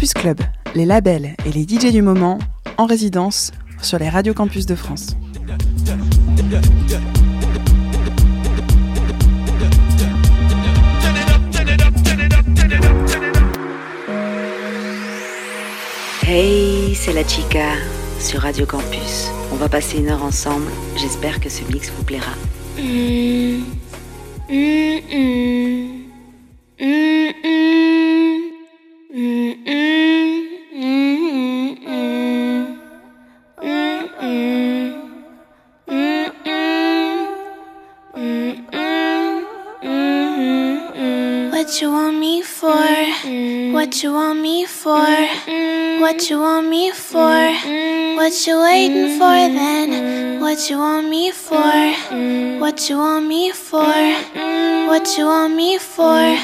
Campus Club, les labels et les DJ du moment en résidence sur les radios campus de France. Hey, c'est la chica sur Radio Campus. On va passer une heure ensemble. J'espère que ce mix vous plaira. Mm. Mm, mm. What you want me for? What you waiting for then? What you want me for? What you want me for? What you want me for?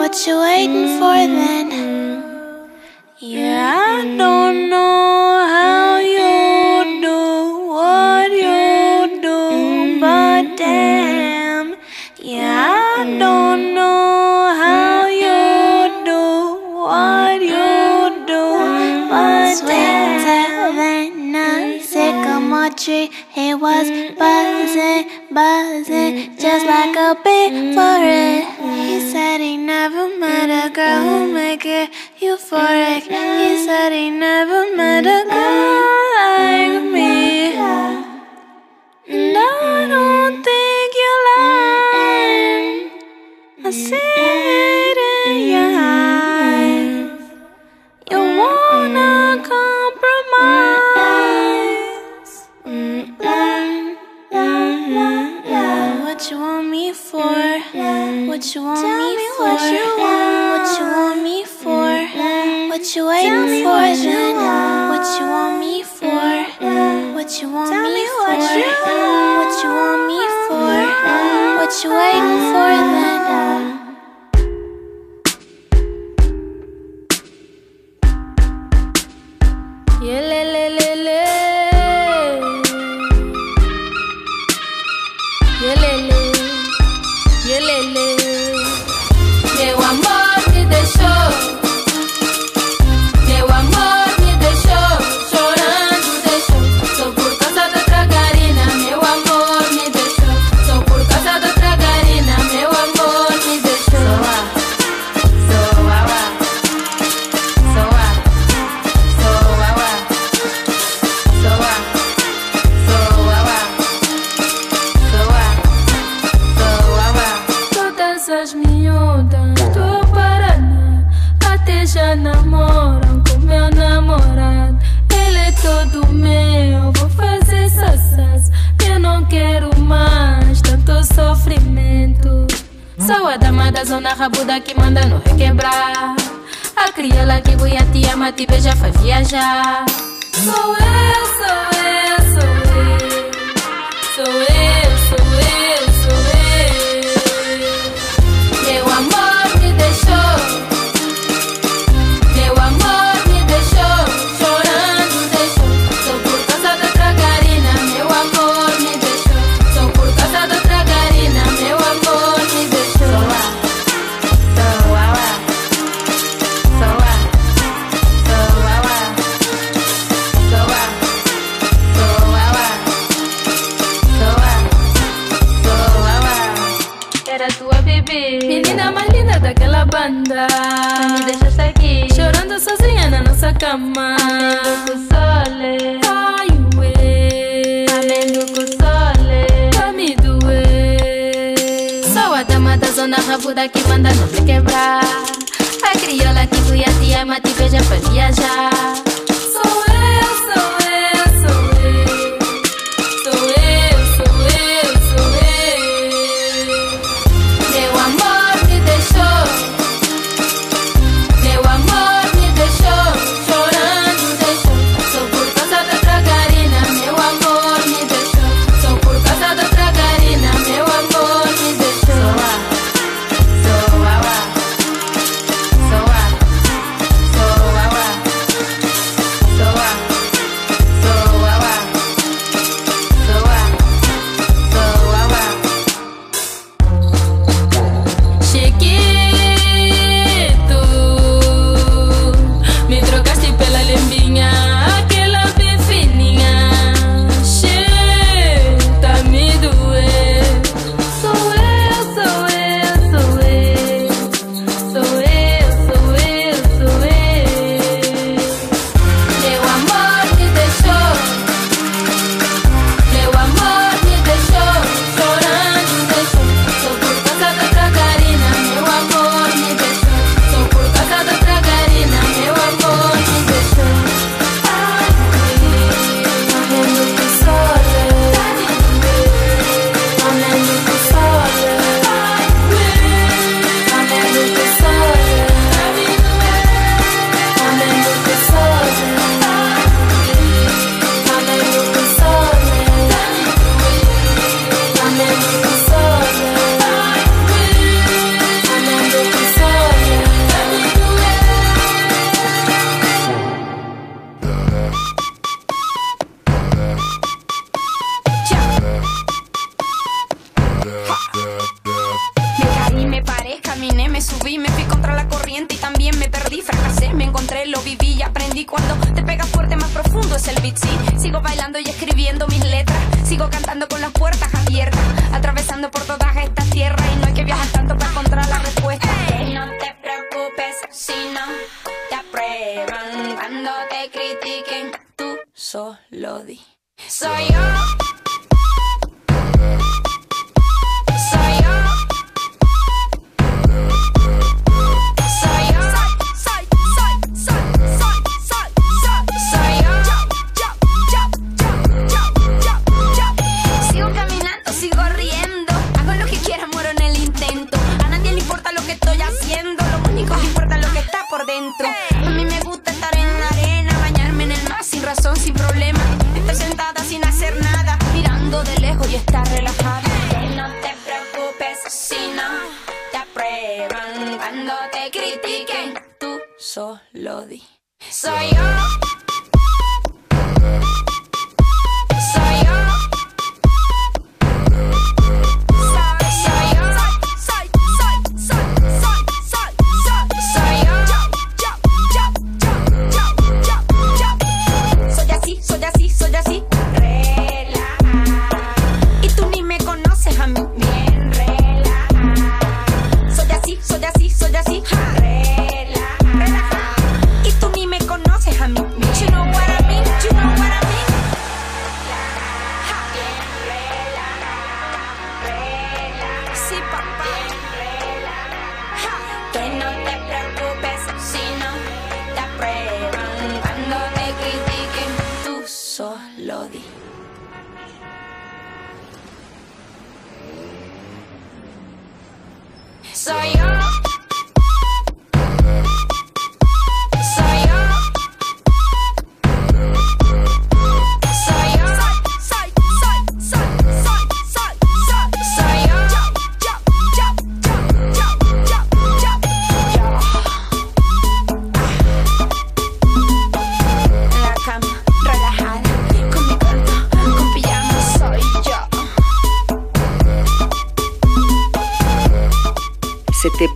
What you waiting for then? A mm-hmm. for it. He said he never met a girl who mm-hmm. make it euphoric. He mm-hmm. said he never met a girl you want Tell me, for? What you want? What you want me for? What you waiting for then? What you want me for? What you want me for? What you want me for? What you waiting for then?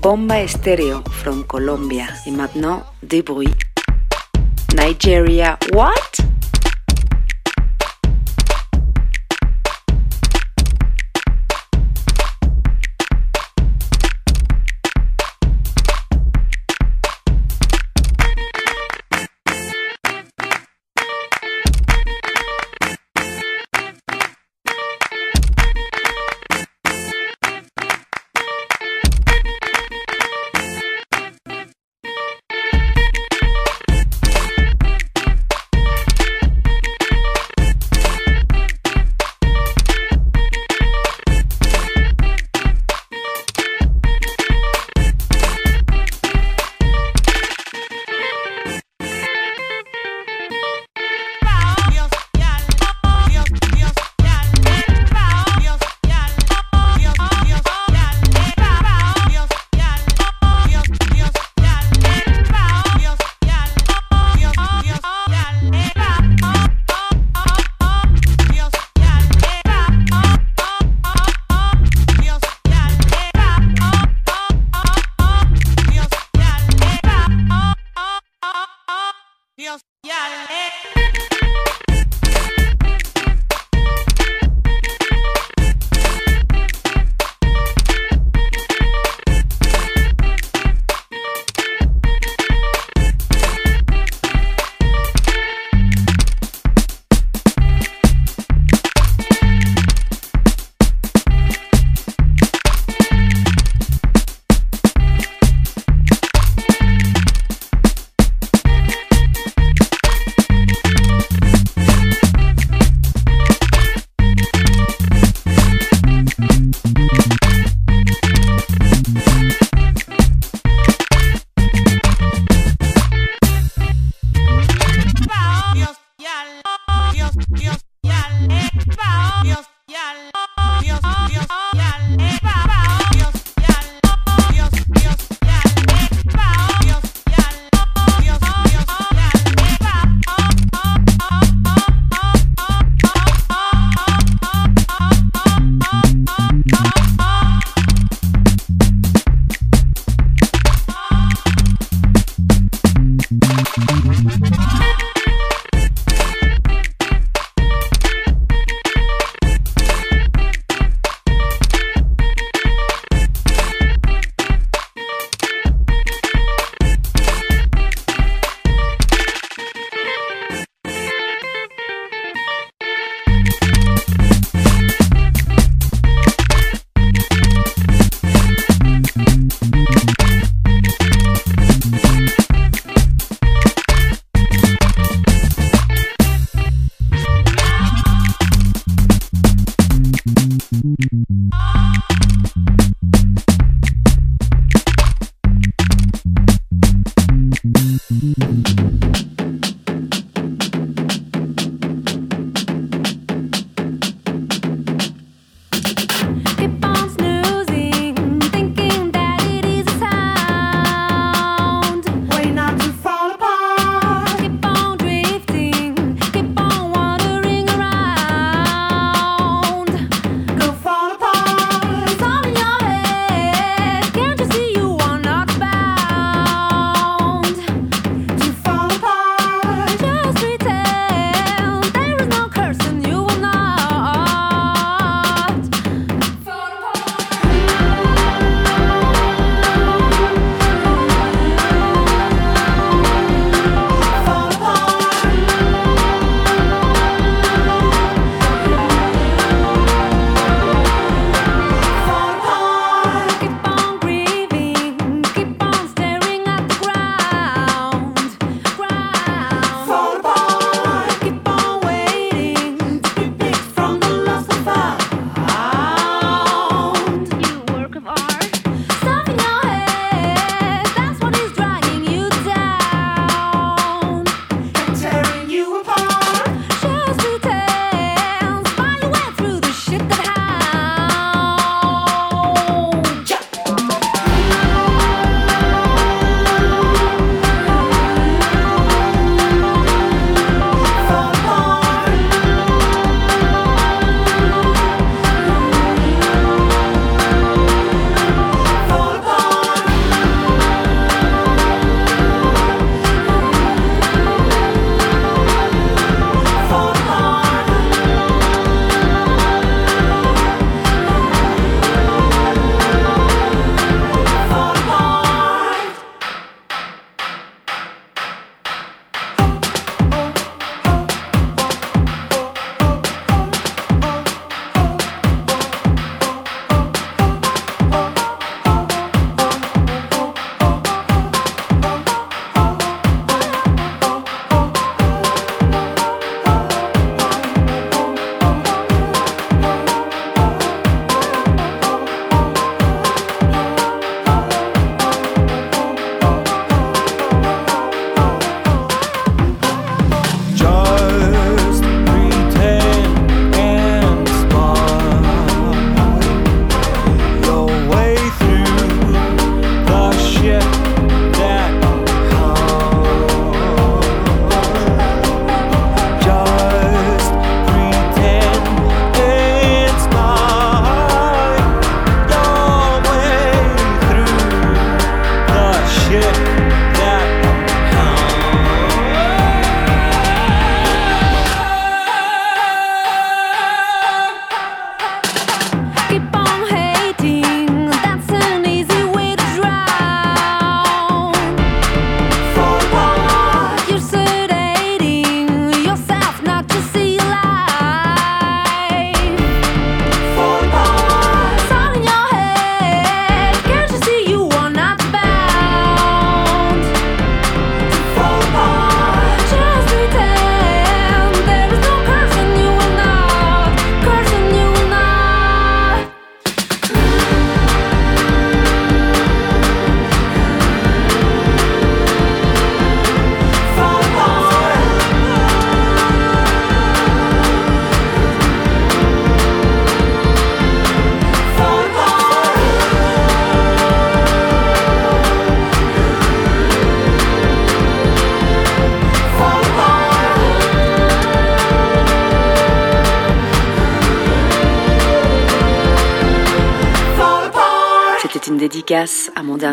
Bomba Estéreo from Colombia. Y maintenant, des bruits. Nigeria, what?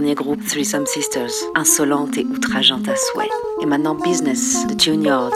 dernier groupe Threesome Sisters, insolente et outrageante à souhait. Et maintenant Business the Tune Yards.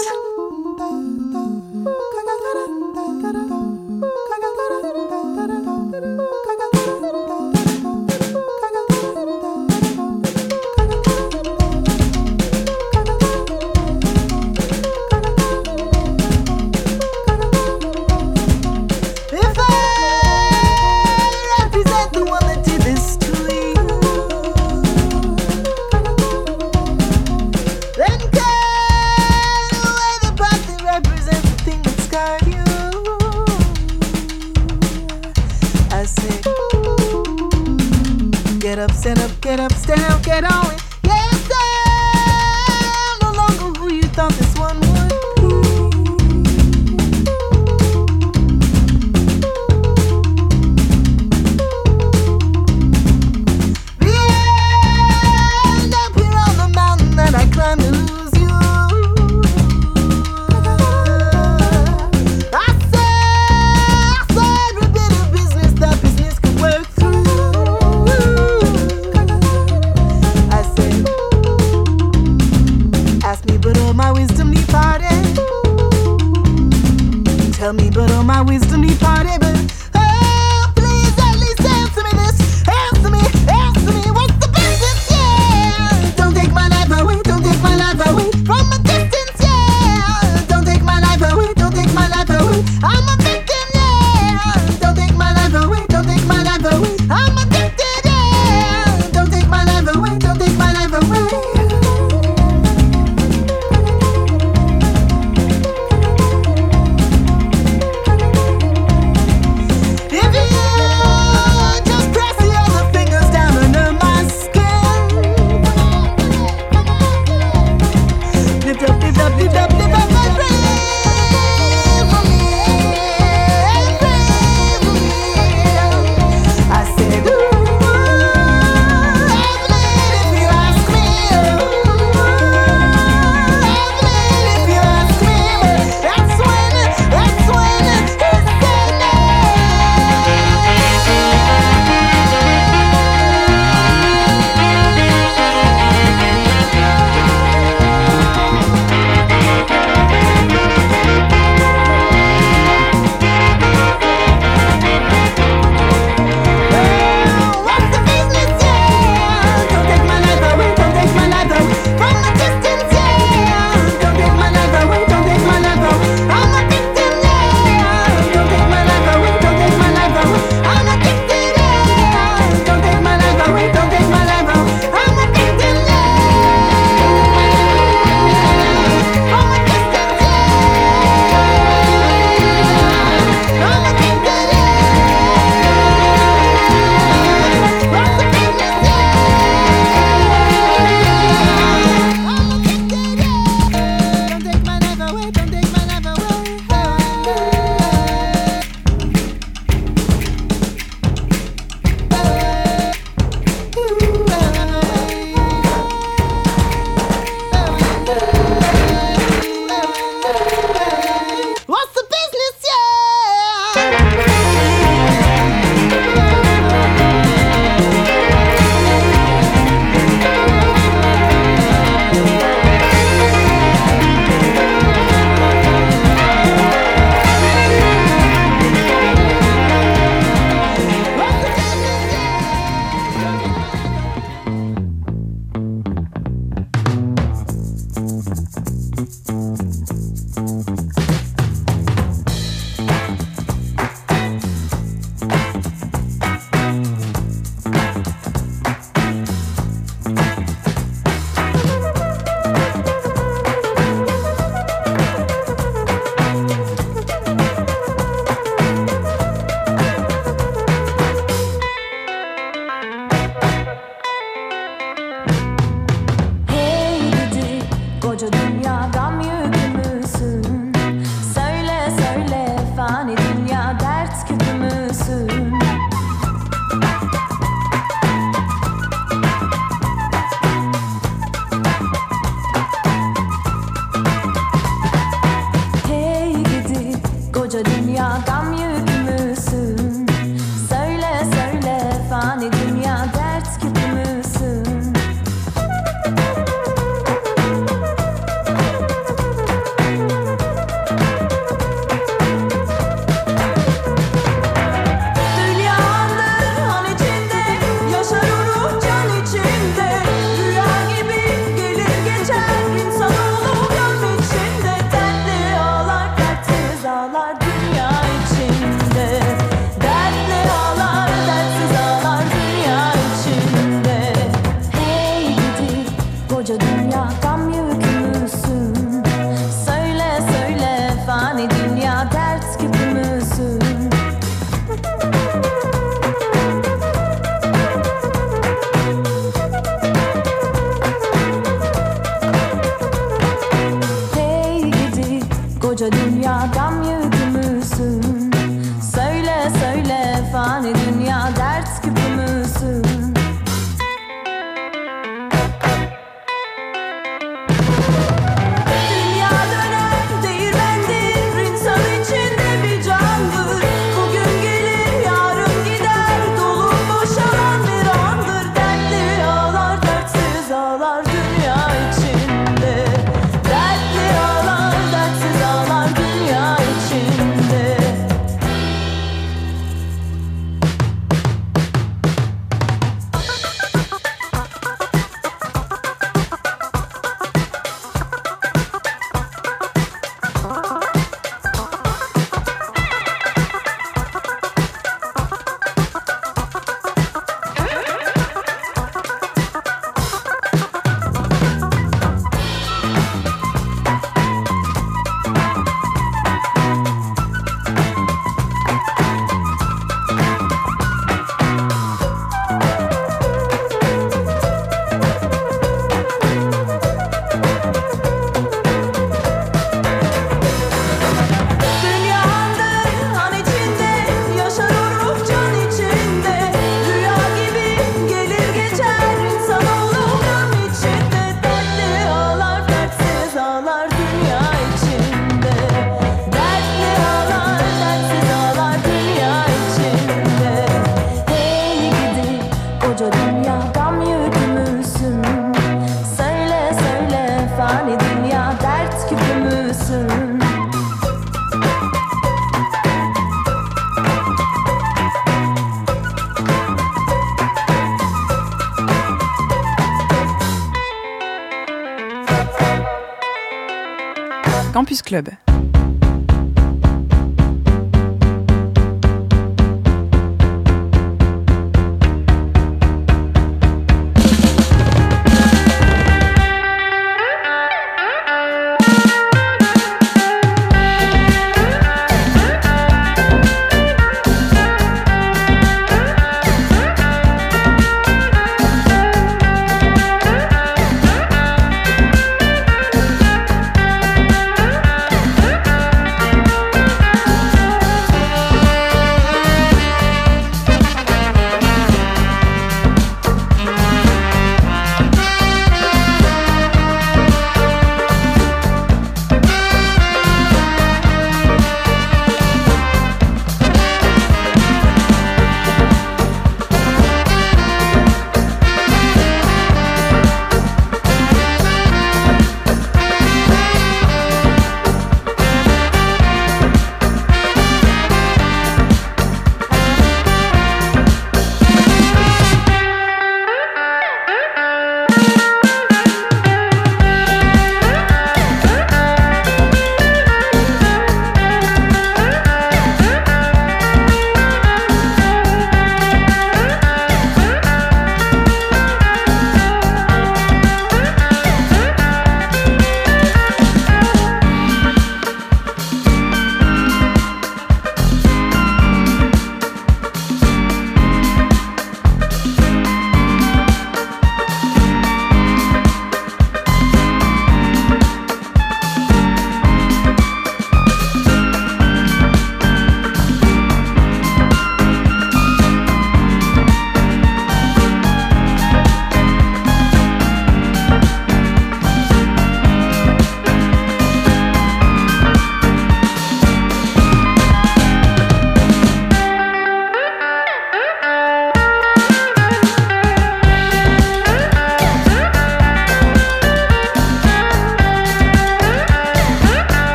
Campus Club.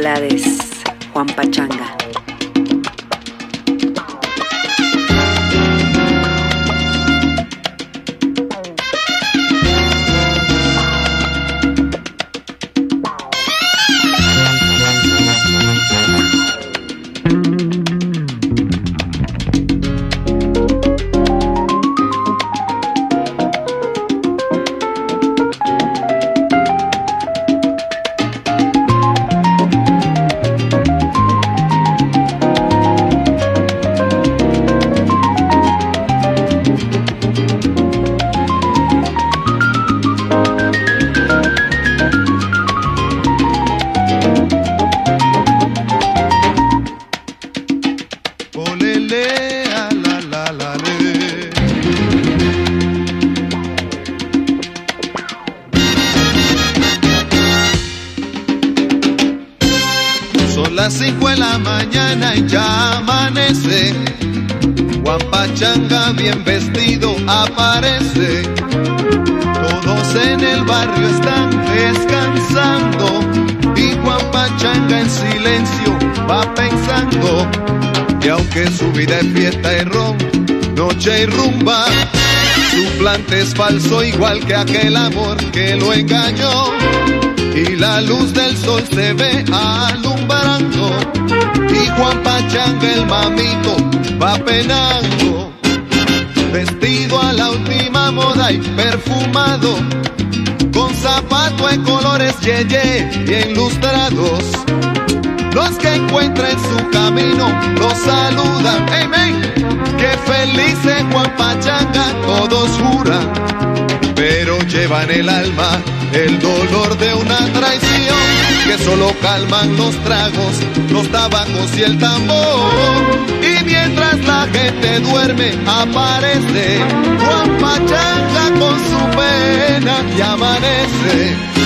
Blades, Juan Pachanga. Aunque su vida es fiesta y ron, noche y rumba, su plante es falso igual que aquel amor que lo engañó. Y la luz del sol se ve alumbrando. Y Juan Pachanga el mamito va penando. Vestido a la última moda y perfumado. Con zapato en colores yeye bien lustrados. Los que encuentren su camino los saludan. Amén. Que feliz es Juan Pachanga, todos juran. Pero llevan el alma el dolor de una traición. Que solo calman los tragos, los tabacos y el tambor. Y mientras la gente duerme, aparece Juan Pachanga con su pena y. Amanece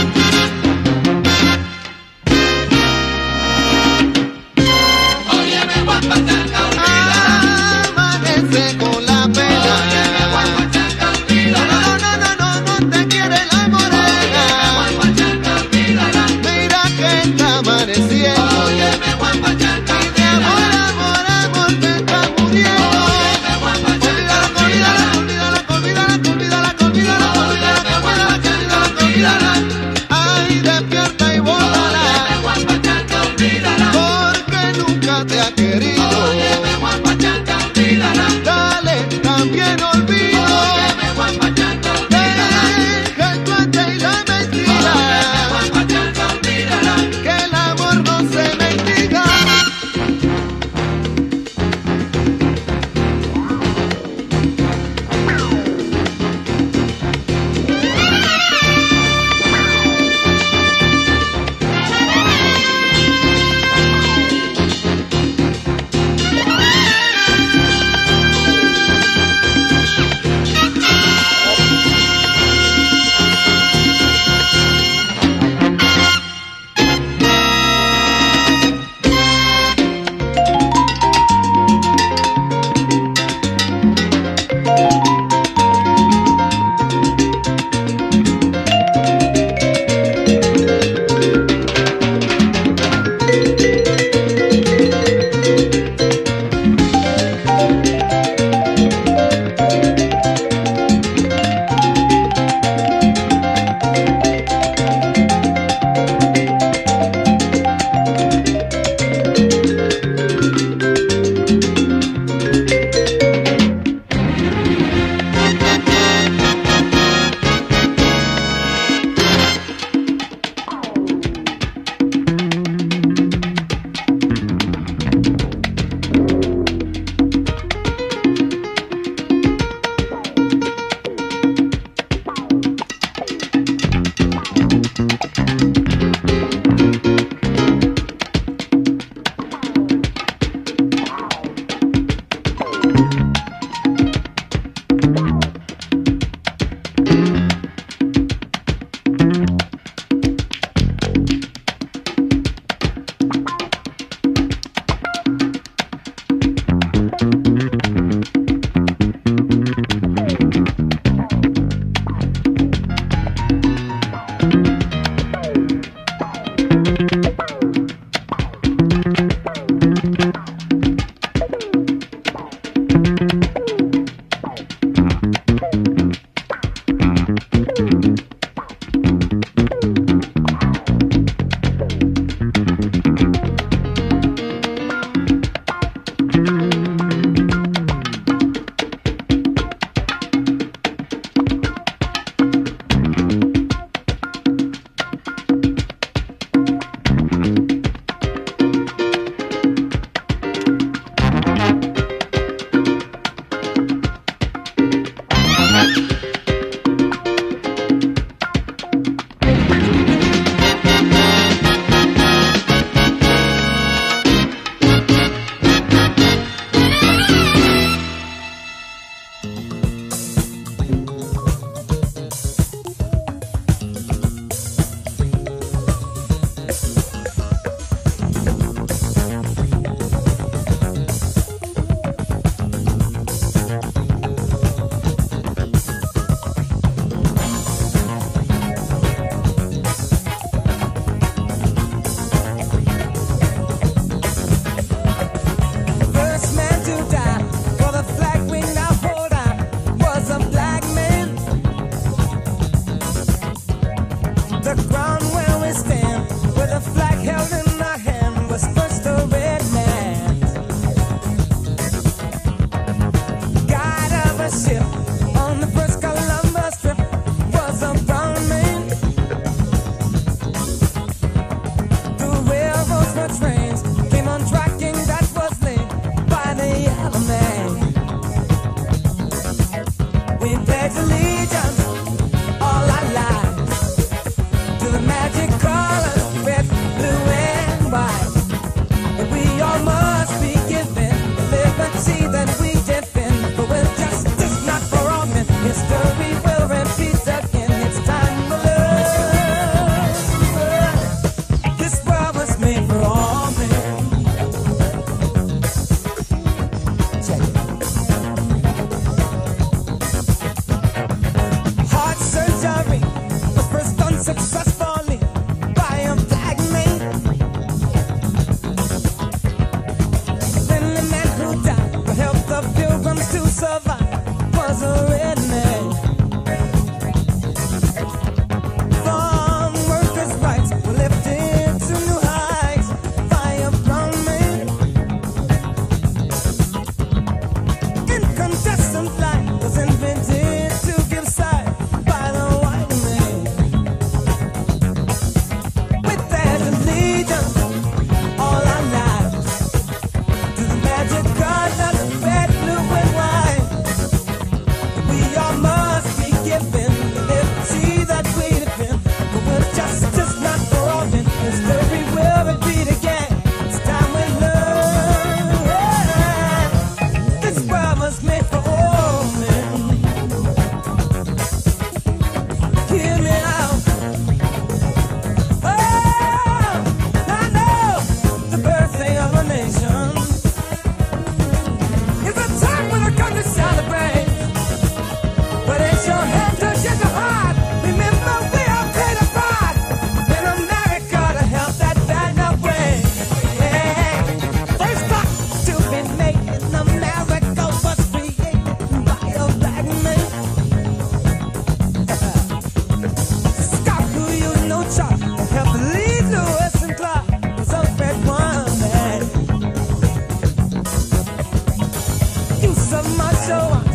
my soul.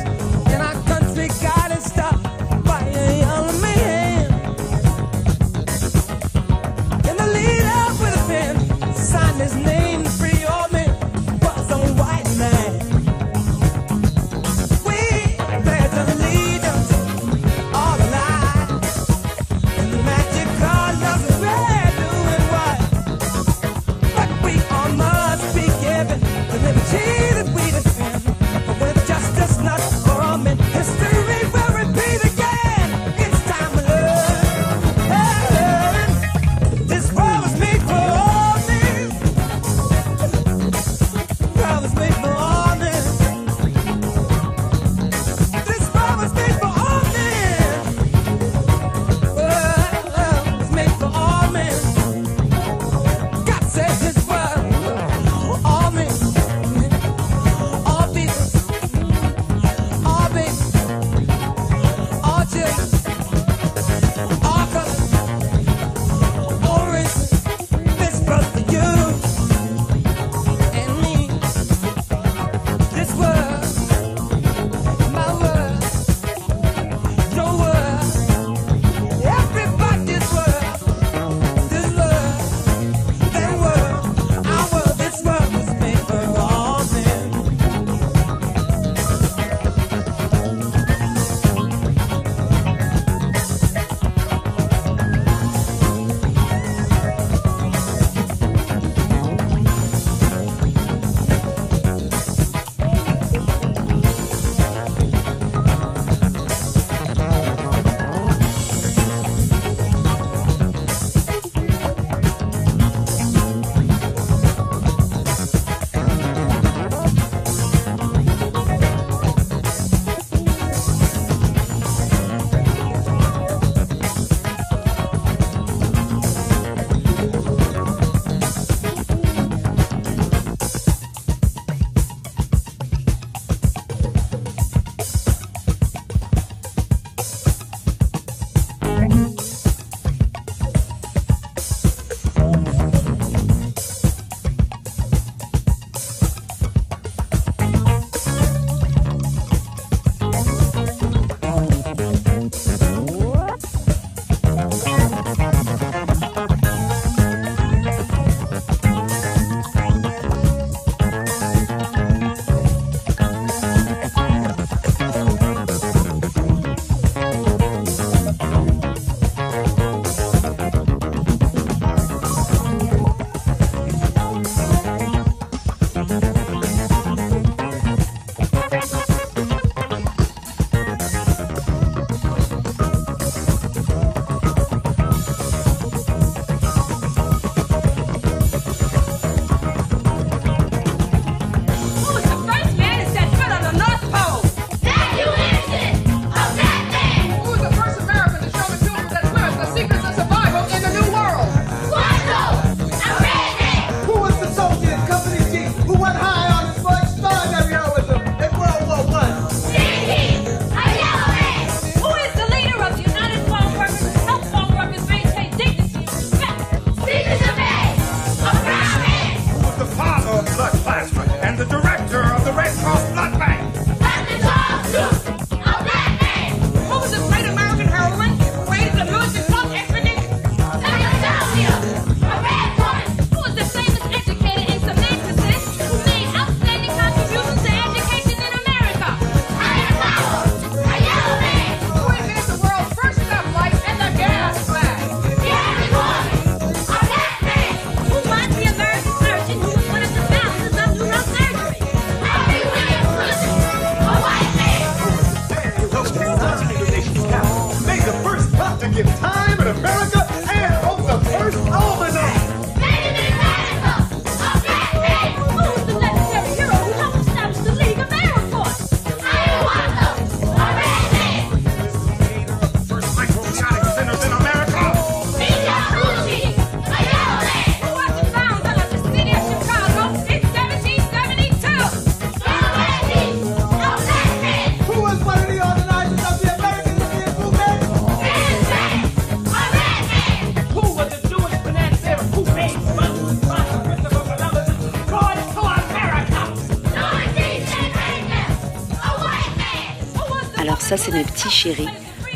Ça, c'est mes petits chéris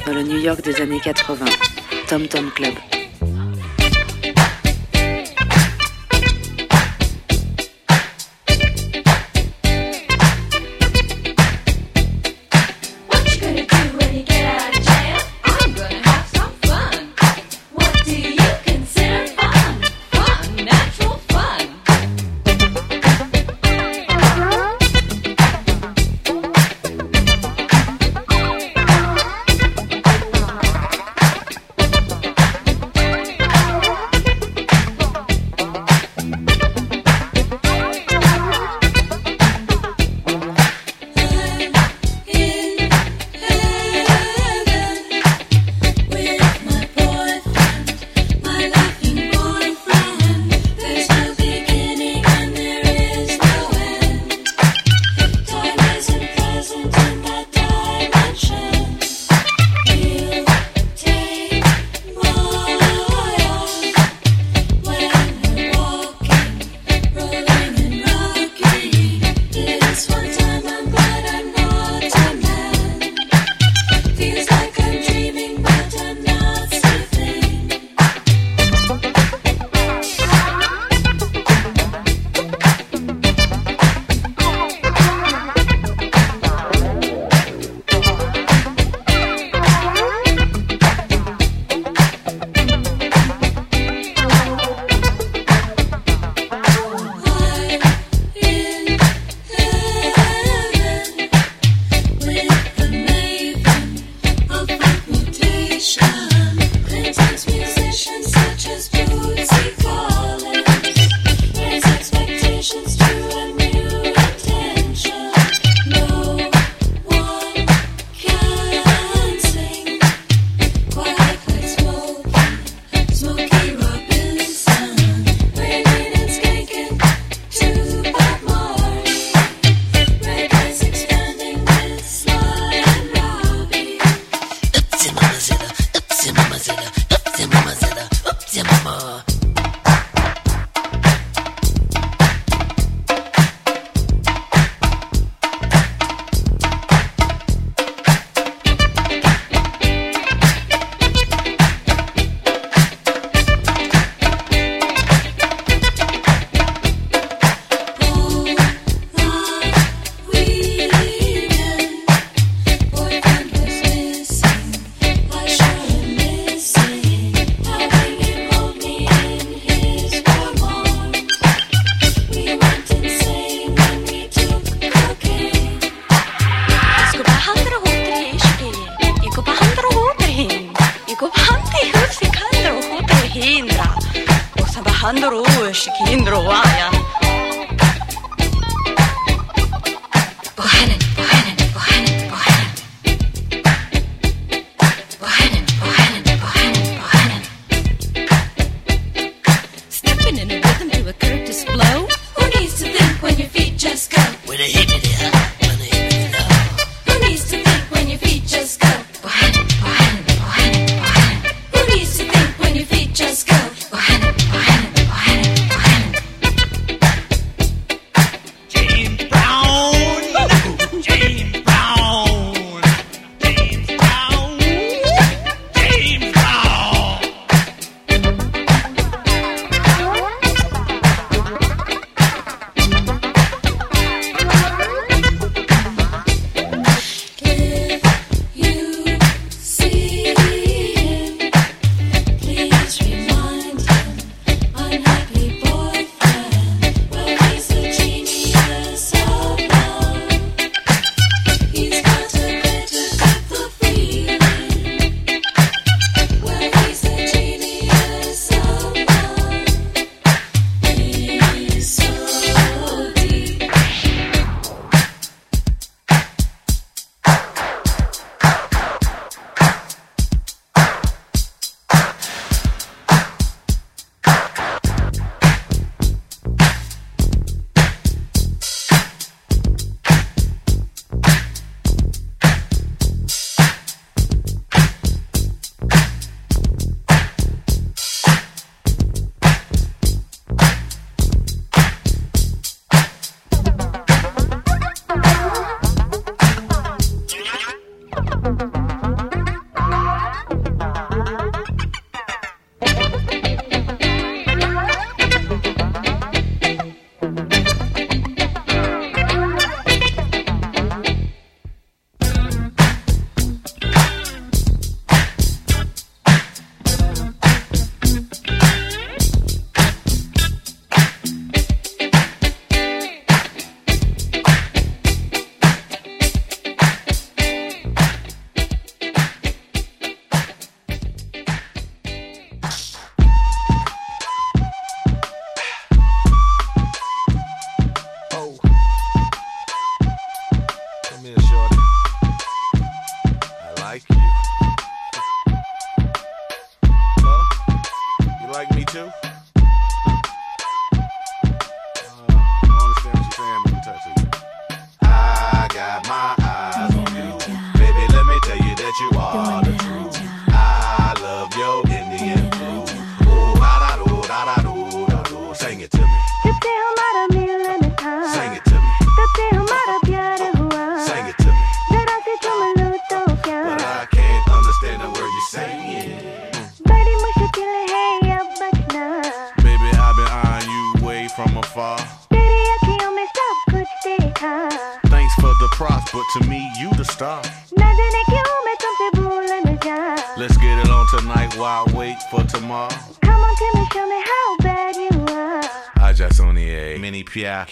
dans le New York des années 80. Tom Tom Club.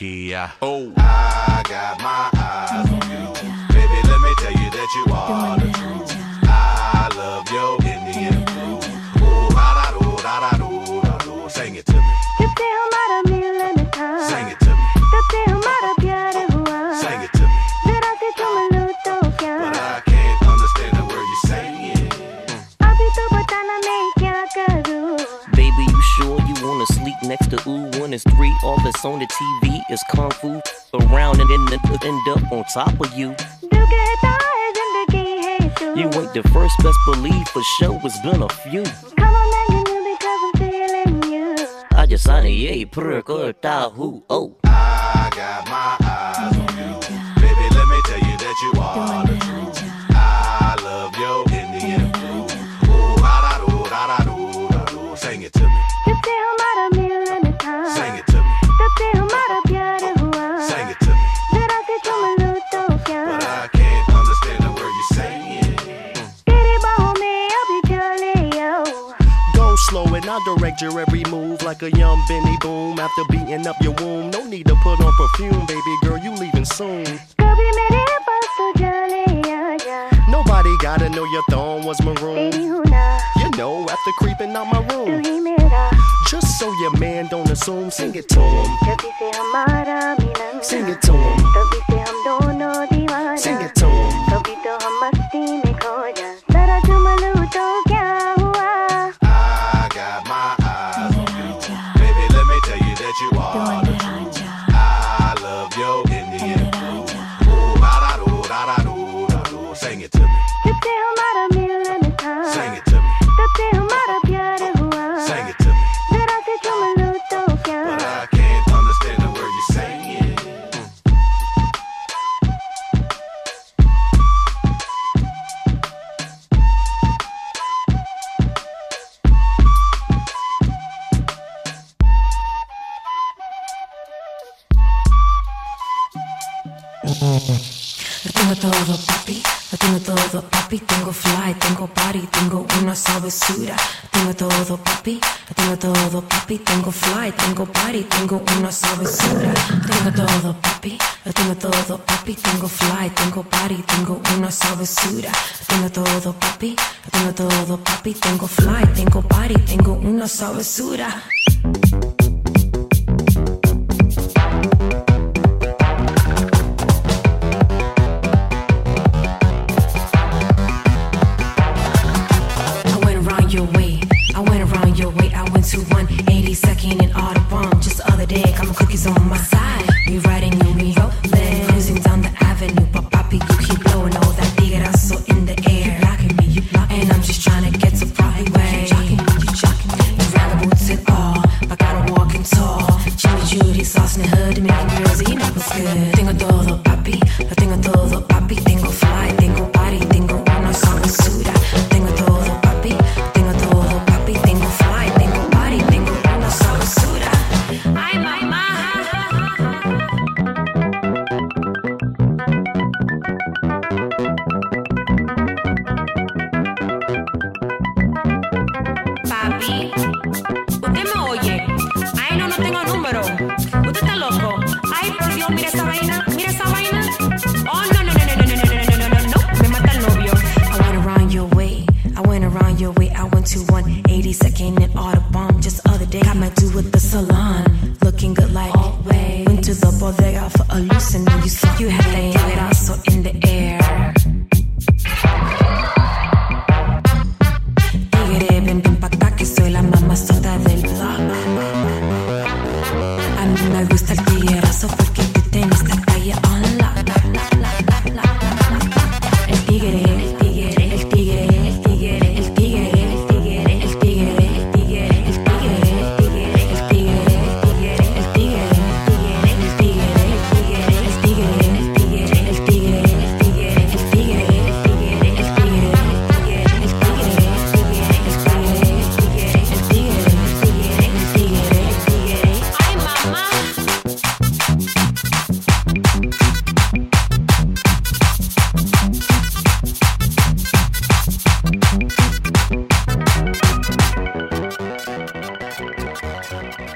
Nokia. Oh, I got my up on top of you. You ain't the first, best believe for sure it's been a few. Come on, man, you knew because I'm feeling you. I just signed a yay, perk, or a who, oh. I got my your every move like a young Benny Boom after beating up your womb. No need to put on perfume, baby girl, you leaving soon. Nobody gotta know your thong was maroon. You know, after creeping out my room. Just so your man don't assume, sing it to him. Sing it to him. Sing it to him. Sabrosura.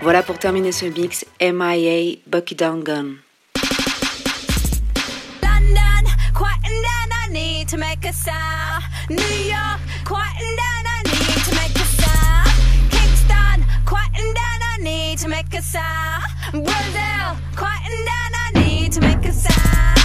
Voilà pour terminer ce mix, MIA Bucky Done Gun. London, quiet down, I need to make a sound. New York, quiet down, I need to make a sound. Kingston, quiet down, I need to make a sound. Brazil, quiet down, I need to make a sound.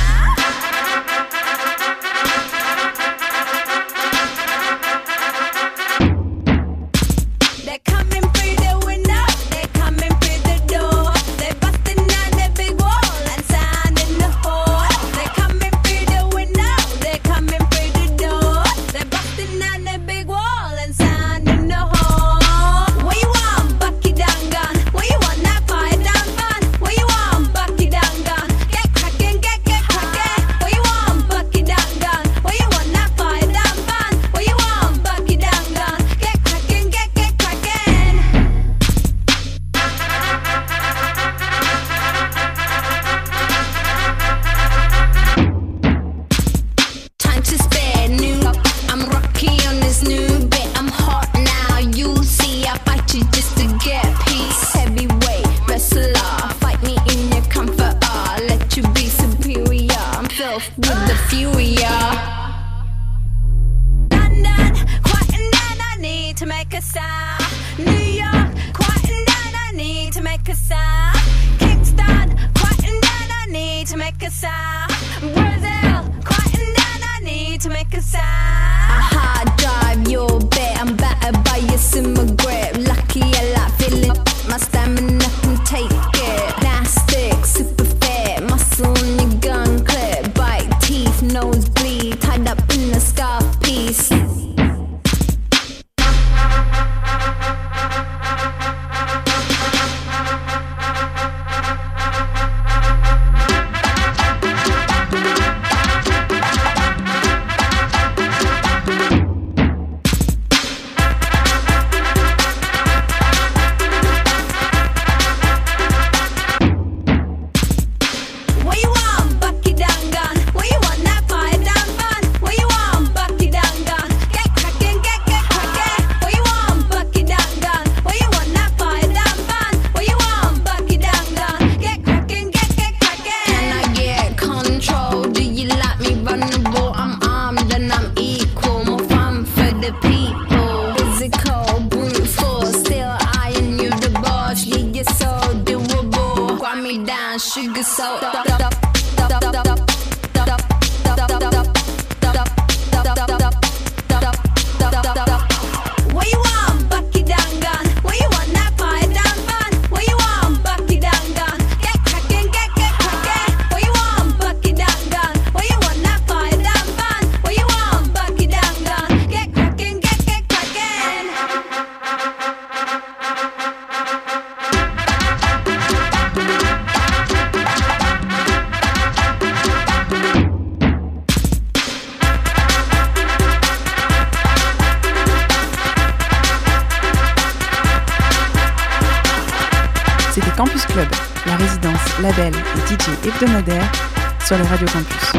sur Radio Campus.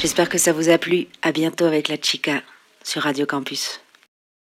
J'espère que ça vous a plu. À bientôt avec la Chica sur Radio Campus.